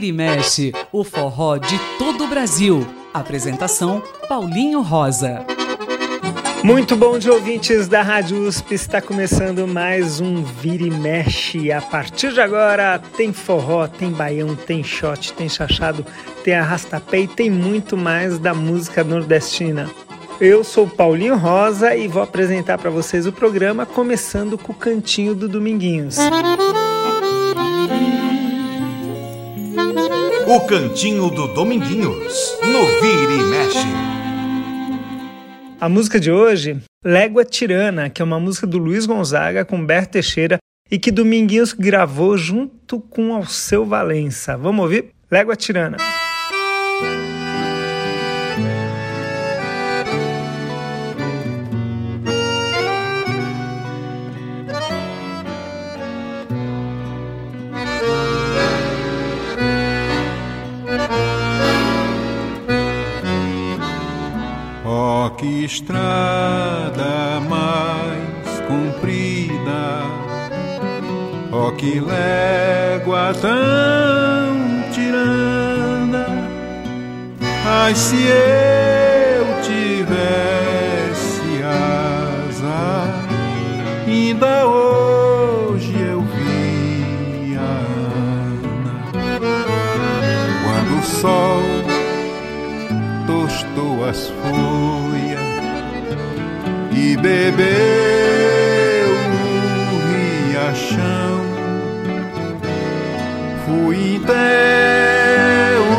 Vira e Mexe, o forró de todo o Brasil. Apresentação Paulinho Rosa. Muito bom de ouvintes da Rádio USP, está começando mais um Vira e Mexe. A partir de agora tem forró, tem baião, tem shot, tem chachado, tem arrastapé e tem muito mais da música nordestina. Eu sou Paulinho Rosa e vou apresentar para vocês o programa começando com o cantinho do Dominguinhos. O cantinho do Dominguinhos, no Vira e Mexe. A música de hoje, Légua Tirana, que é uma música do Luiz Gonzaga com Berto Teixeira e que Dominguinhos gravou junto com Alceu Valença. Vamos ouvir? Légua Tirana. Que estrada mais comprida, ó que légua tão tirana, ai se eu tivesse asa, ainda hoje eu vi Ana, quando o sol tostou as e bebeu o riachão. Fui até o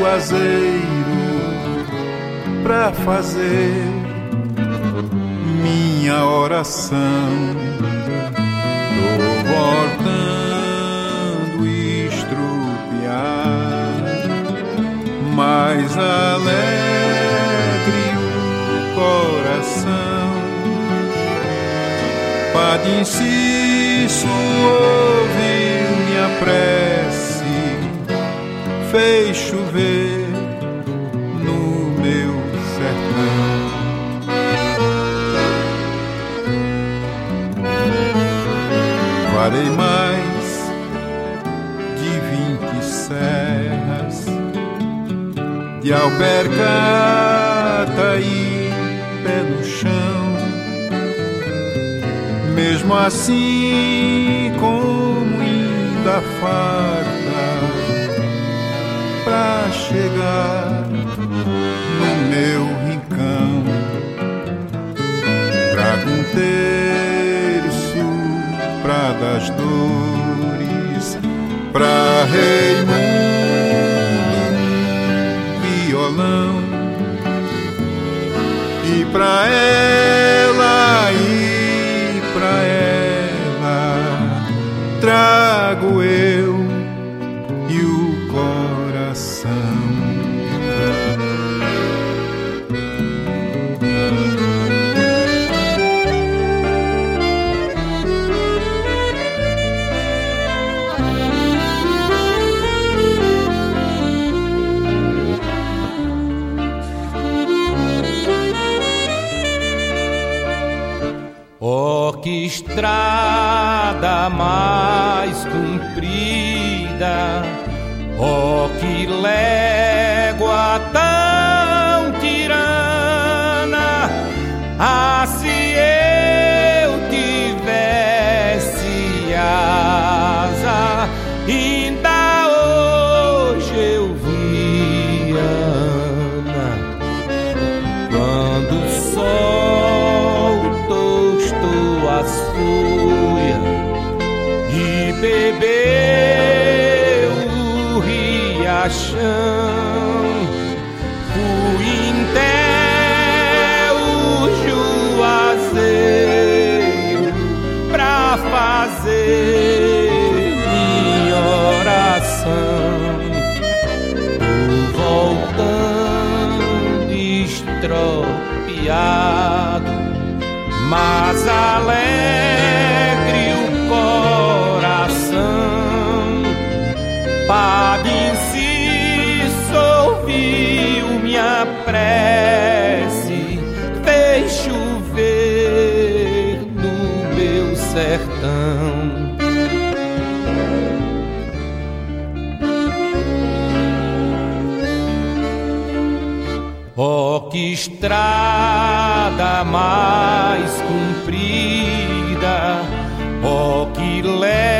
juazeiro pra fazer minha oração. Tô voltando estrupiar, mas alegre Padre Inciso ouviu minha prece, fez chover no meu sertão. Farei mais de vinte serras de albergata e pé no chão. Mesmo assim, como ainda falta pra chegar no meu rincão, trago um terço pra das dores, pra Raimundo violão. E pra ela pra estrada mais comprida, oh que légua tão tirana, ah se eu tivesse asa, ainda fazer minha oração. Tô voltando estropiado mas alegre o coração. Padre Inciso ouviu minha prece, sertão. Oh, que estrada mais comprida, oh, que leve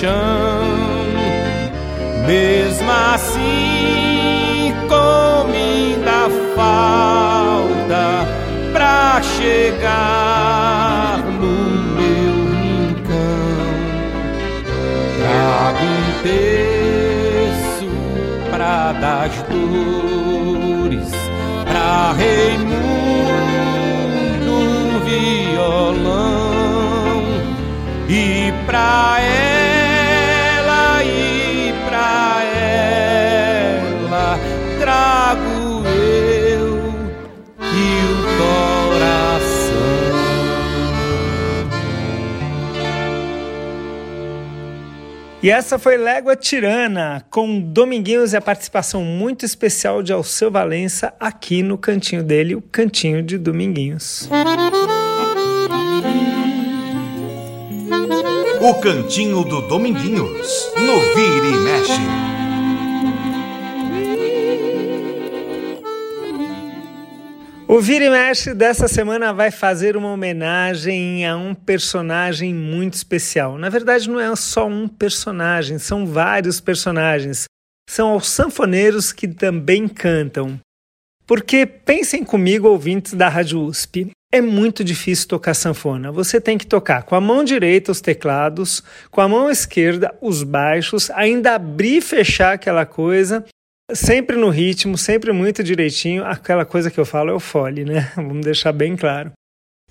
chão. Mesmo assim como ainda falta pra chegar no meu rincão. Trago um terço pra das dores pra Raimundo violão e pra ela E essa foi Légua Tirana, com Dominguinhos e a participação muito especial de Alceu Valença aqui no cantinho dele, o Cantinho de Dominguinhos. O Cantinho do Dominguinhos, no Vira e Mexe. O Vira e Mexe dessa semana vai fazer uma homenagem a um personagem muito especial. Na verdade, não é só um personagem, são vários personagens. São os sanfoneiros que também cantam. Porque pensem comigo, ouvintes da Rádio USP, é muito difícil tocar sanfona. Você tem que tocar com a mão direita os teclados, com a mão esquerda os baixos, ainda abrir e fechar aquela coisa, sempre no ritmo, sempre muito direitinho. Aquela coisa que eu falo é o fole, né? Vamos deixar bem claro.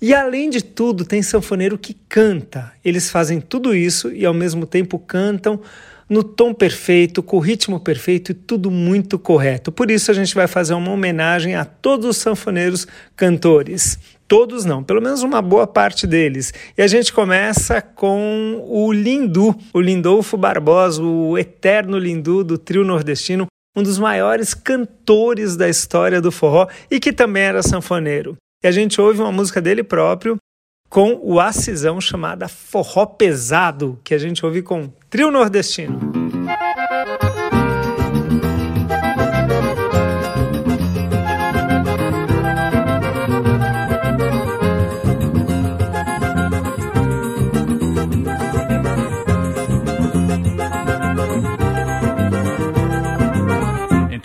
E além de tudo, tem sanfoneiro que canta. Eles fazem tudo isso e ao mesmo tempo cantam no tom perfeito, com o ritmo perfeito e tudo muito correto. Por isso a gente vai fazer uma homenagem a todos os sanfoneiros cantores. Todos não, pelo menos uma boa parte deles. E a gente começa com o Lindu, o Lindolfo Barbosa, o eterno Lindu do trio nordestino, um dos maiores cantores da história do forró e que também era sanfoneiro. E a gente ouve uma música dele próprio com o Acisão chamada Forró Pesado, que a gente ouve com Trio Nordestino.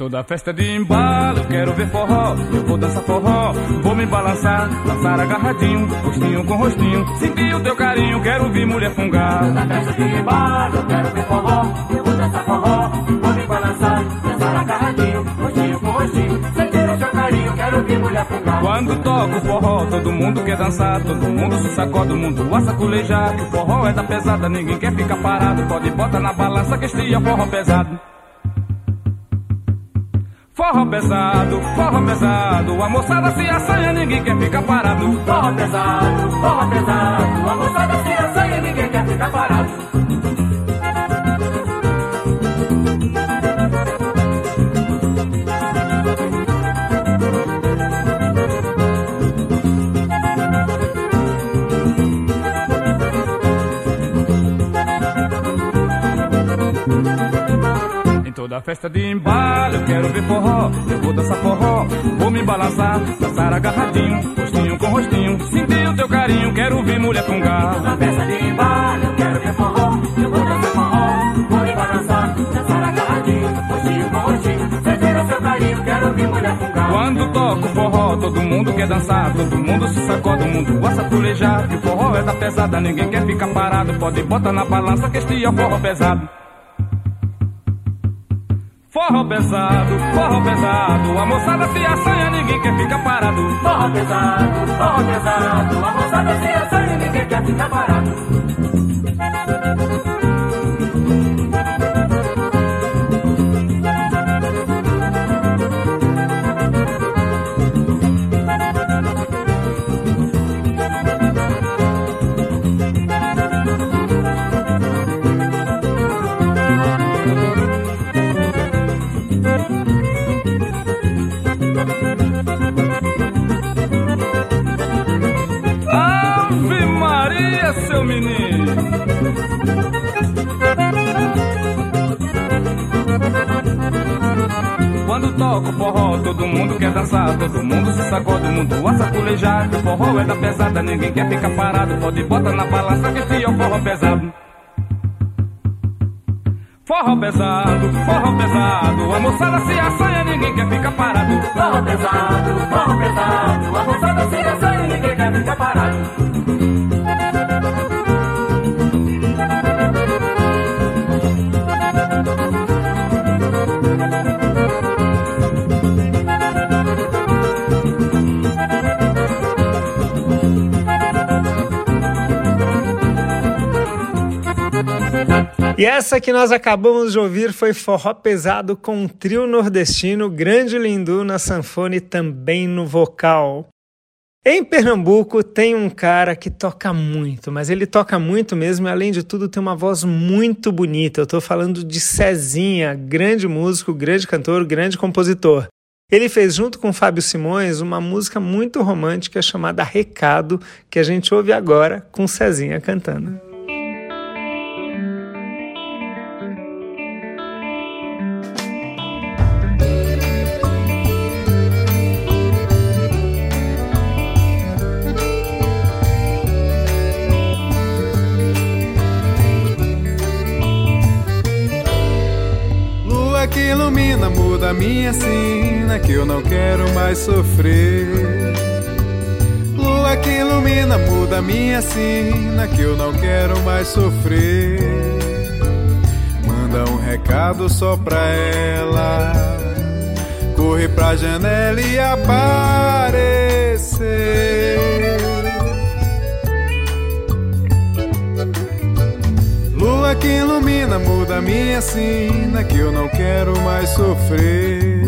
Toda festa de embalo, quero ver forró, eu vou dançar forró, vou me balançar, dançar agarradinho, rostinho com rostinho, sentir o teu carinho, quero ver mulher fungar. Toda festa de embalo, eu quero ver forró, eu vou dançar forró, vou me balançar, dançar agarradinho, rostinho com rostinho, sentir o teu carinho, quero ver mulher fungar. Quando toco forró, todo mundo quer dançar, todo mundo se sacode, o mundo a saculejar, que o forró é da pesada, ninguém quer ficar parado, pode botar na balança que este é forró pesado. Forró pesado, forró pesado, a moçada se assanha, ninguém quer ficar parado. Forró pesado, forró pesado, a moçada se Toda festa de embalo, eu quero ver forró, eu vou dançar forró, vou me balançar, dançar agarradinho, rostinho com rostinho, sentir o teu carinho, quero ver mulher fungar. Toda festa de embalo, eu quero ver forró, eu vou dançar forró, vou me balançar, dançar agarradinho, rostinho com rostinho, sentir o seu carinho, quero ver mulher fungar. Quando toco forró, todo mundo quer dançar, todo mundo se sacode, o mundo gosta pulejar, que o forró é da pesada, ninguém quer ficar parado, pode botar na balança que este é o forró pesado. Forró pesado, forró pesado, a moçada se assanha, ninguém quer ficar parado. Forró pesado, forró pesado, a moçada se assanha, ninguém quer ficar parado. Forró, todo mundo quer dançar, todo mundo se sacode, o mundo a saculejar. O forró é da pesada, ninguém quer ficar parado. Pode botar na balança que este é o forró pesado. Forró pesado, forró pesado, a moçada se assanha, ninguém quer ficar parado. Forró pesado, forró pesado, a moçada se assanha, E essa que nós acabamos de ouvir foi Forró Pesado com um trio nordestino, Grande Lindu na sanfona e também no vocal. Em Pernambuco tem um cara que toca muito, mas ele toca muito mesmo e além de tudo tem uma voz muito bonita. Eu estou falando de Cezinha, grande músico, grande cantor, grande compositor. Ele fez junto com Fábio Simões uma música muito romântica chamada Recado, que a gente ouve agora com Cezinha cantando. Não quero mais sofrer. Lua que ilumina, muda minha sina, que eu não quero mais sofrer. Manda um recado só pra ela, corre pra janela e aparecer. Lua que ilumina, muda minha sina, que eu não quero mais sofrer.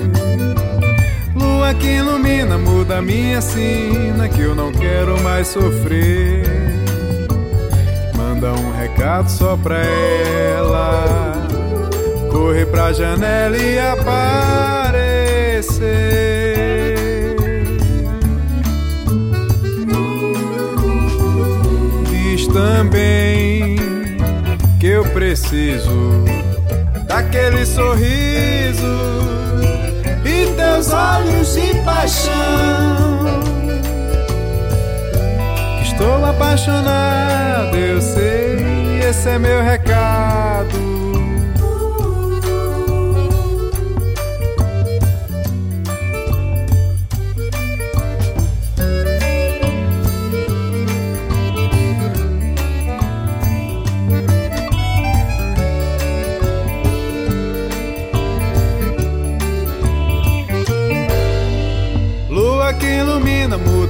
Que ilumina, muda minha sina, que eu não quero mais sofrer. Manda um recado só pra ela, corre pra janela e aparecer. Diz também que eu preciso daquele sorriso e teus olhos de paixão. Que estou apaixonado, eu sei, esse é meu recado.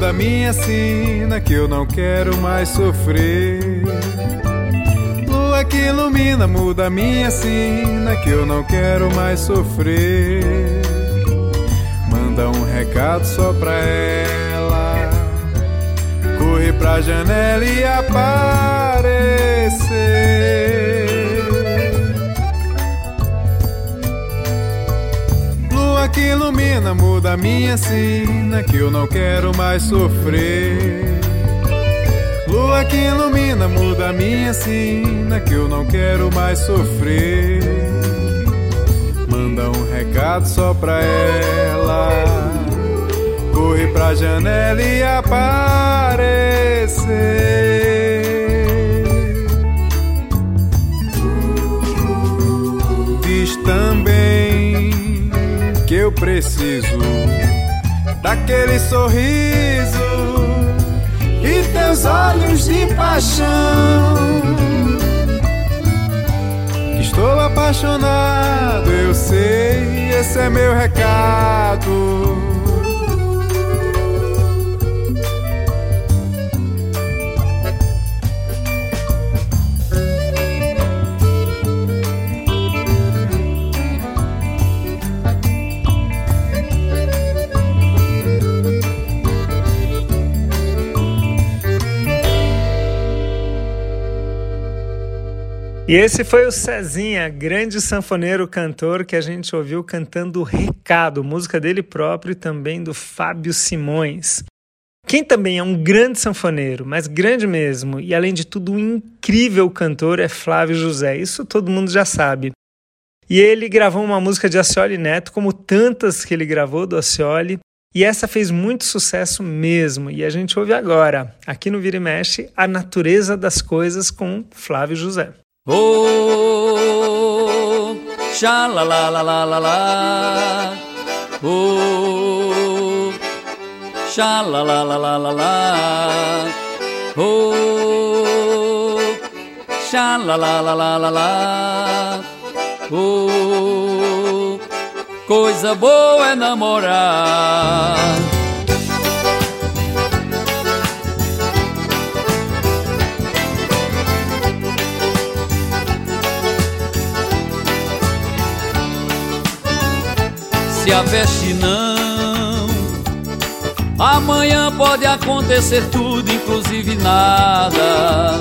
Muda minha sina, que eu não quero mais sofrer. Lua que ilumina, muda minha sina, que eu não quero mais sofrer. Manda um recado só pra ela, corre pra janela e aparecer. Que ilumina, muda minha sina, que eu não quero mais sofrer. Lua que ilumina, muda minha sina, que eu não quero mais sofrer. Manda um recado só pra ela, corre pra janela e aparecer. Diz também que eu preciso daquele sorriso e teus olhos de paixão. Estou apaixonado, eu sei, esse é meu recado. E esse foi o Cezinha, grande sanfoneiro cantor que a gente ouviu cantando Recado, música dele próprio e também do Fábio Simões. Quem também é um grande sanfoneiro, mas grande mesmo, e além de tudo um incrível cantor é Flávio José. Isso todo mundo já sabe. E ele gravou uma música de Acioli Neto, como tantas que ele gravou do Acioli, e essa fez muito sucesso mesmo. E a gente ouve agora, aqui no Vira e Mexe, A Natureza das Coisas com Flávio José. Oh, xa la la la la la la. Oh, xa la la la la la la. Oh, xa la la la la la la. Oh, coisa boa é namorar. A veste não, amanhã pode acontecer tudo, inclusive nada.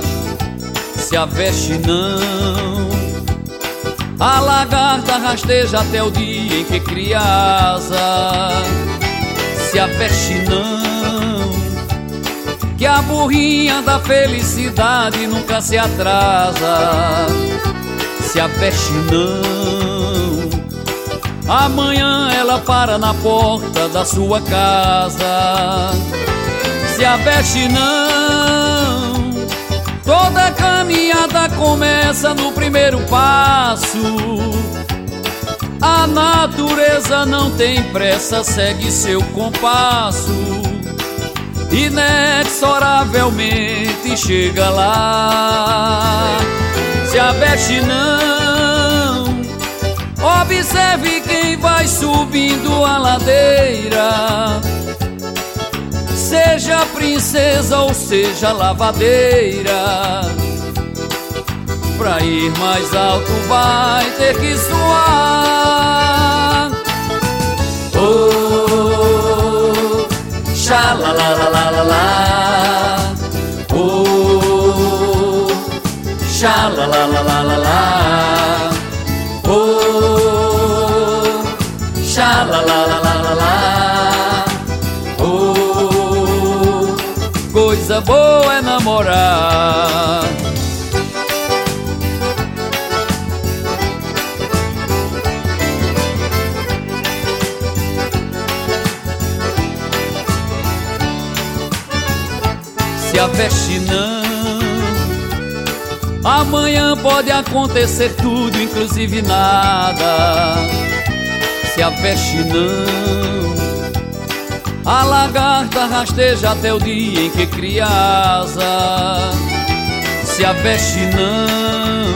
Se a veste não, a lagarta rasteja até o dia em que cria asa. Se a veste não, que a burrinha da felicidade nunca se atrasa. Se a veste não, amanhã ela para na porta da sua casa. Se a veste não, Toda caminhada começa no primeiro passo. A natureza não tem pressa, segue seu compasso. Inexoravelmente chega lá. Se a veste não, observe quem vai subindo a ladeira. Seja princesa ou seja lavadeira. Pra ir mais alto vai ter que suar. Oh, xa la la la la la la Oh, xa coisa boa é namorar. Se a veste não, amanhã pode acontecer tudo, inclusive nada. Se a veste não, a lagarta rasteja até o dia em que cria asa. Se a veste não,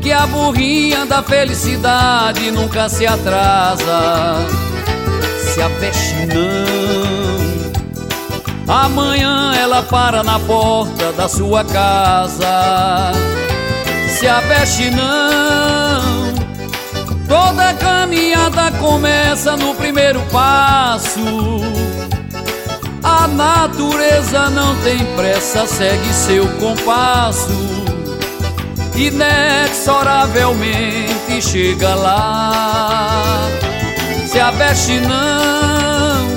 que a burrinha da felicidade nunca se atrasa. Se a veste não, amanhã ela para na porta da sua casa. Se a veste não, Toda caminhada começa no primeiro passo. A natureza não tem pressa, segue seu compasso. Inexoravelmente chega lá. Se a veste não,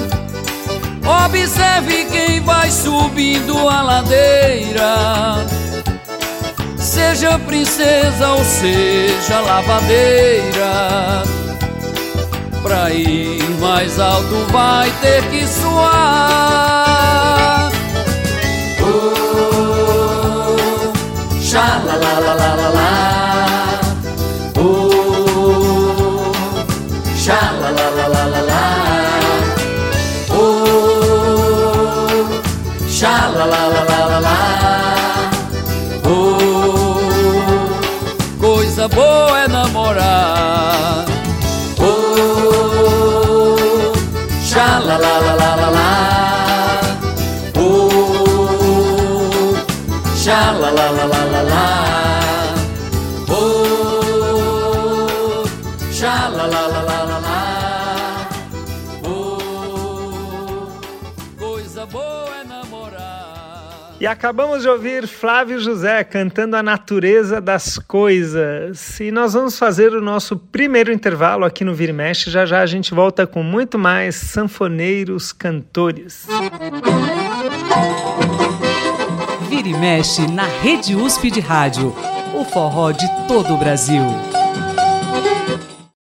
observe quem vai subindo a ladeira Seja princesa ou seja lavadeira. Pra ir mais alto vai ter que suar Xa la la la la la la Oh, xa la la la la la namorar E acabamos de ouvir Flávio José cantando a natureza das coisas. E nós vamos fazer o nosso primeiro intervalo aqui no Vira e Mexe. Já já a gente volta com muito mais sanfoneiros cantores. Música Vira e mexe na Rede USP de Rádio. O forró de todo o Brasil.